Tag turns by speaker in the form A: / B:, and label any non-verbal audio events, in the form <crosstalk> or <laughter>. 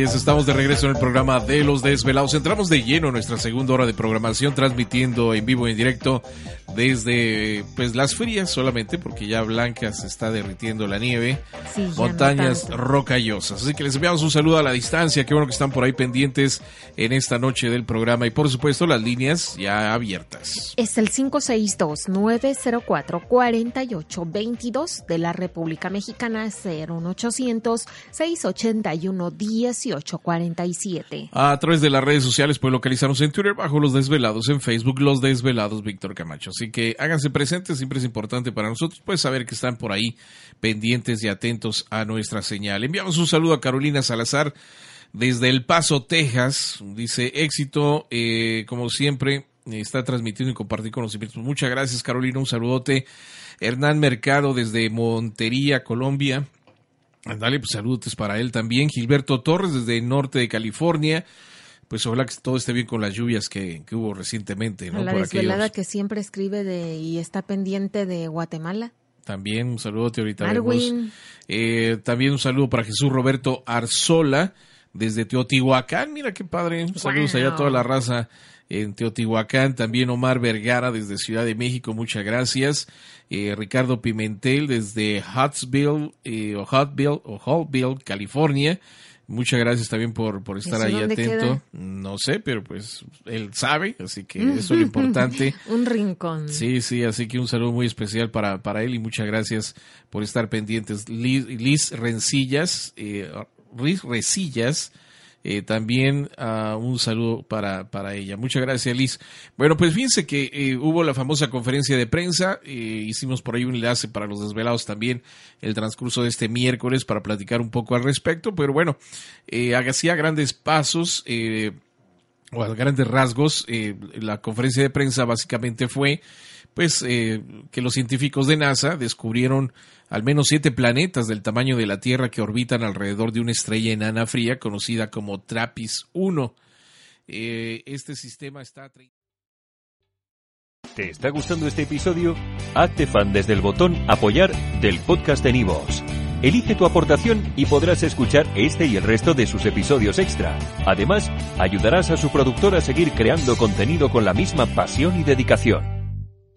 A: Así es, estamos de regreso en el programa de Los Desvelados. Entramos de lleno en nuestra segunda hora de programación, transmitiendo en vivo y en directo desde pues las frías solamente, porque ya Blanca se está derritiendo la nieve, montañas rocallosas. Así que les enviamos un saludo a la distancia, qué bueno que están por ahí pendientes en esta noche del programa y por supuesto las líneas ya abiertas.
B: Es el 562-904-4822 de la República Mexicana, 01800 681 1847.
A: A través de las redes sociales pueden localizarnos en Twitter bajo Los Desvelados, en Facebook Los Desvelados Víctor Camacho. Así que háganse presentes, siempre es importante para nosotros pues saber que están por ahí pendientes y atentos a nuestra señal. Enviamos un saludo a Carolina Salazar desde El Paso, Texas. Dice éxito, eh, como siempre, está transmitiendo y compartiendo conocimientos. Muchas gracias Carolina, un saludote. Hernán Mercado desde Montería, Colombia. Dale, pues saludos para él también. Gilberto Torres desde el norte de California. Pues ojalá que todo esté bien con las lluvias que, hubo recientemente. ¿no?
B: La desvelada que siempre escribe de y está pendiente de Guatemala.
A: También un saludo ahorita. Eh, también un saludo para Jesús Roberto Arzola desde Teotihuacán. Mira qué padre. Saludos allá a toda la raza en Teotihuacán. También Omar Vergara desde Ciudad de México. Muchas gracias. Eh, Ricardo Pimentel desde Huntsville, eh, o Hutville, o Hallville, California. Muchas gracias también por, por estar ahí atento. No sé, pero pues él sabe, así que eso es lo importante. <laughs>
B: un rincón.
A: Sí, sí, así que un saludo muy especial para, para él y muchas gracias por estar pendientes. Liz, Liz Rencillas, eh, Liz Resillas, eh, también uh, un saludo para, para ella. Muchas gracias, Liz. Bueno, pues fíjense que eh, hubo la famosa conferencia de prensa. Eh, hicimos por ahí un enlace para los desvelados también el transcurso de este miércoles para platicar un poco al respecto. Pero bueno, eh, hacía grandes pasos o a grandes rasgos. la conferencia de prensa básicamente fue pues que los científicos de NASA descubrieron al menos siete planetas del tamaño de la Tierra que orbitan alrededor de una estrella enana fría conocida como TRAPPIST 1. Eh, este sistema está...
C: ¿Te está gustando este episodio? Hazte fan desde el botón apoyar del podcast de Nivos. Elige tu aportación y podrás escuchar este y el resto de sus episodios extra. Además, ayudarás a su productor a seguir creando contenido con la misma pasión y dedicación.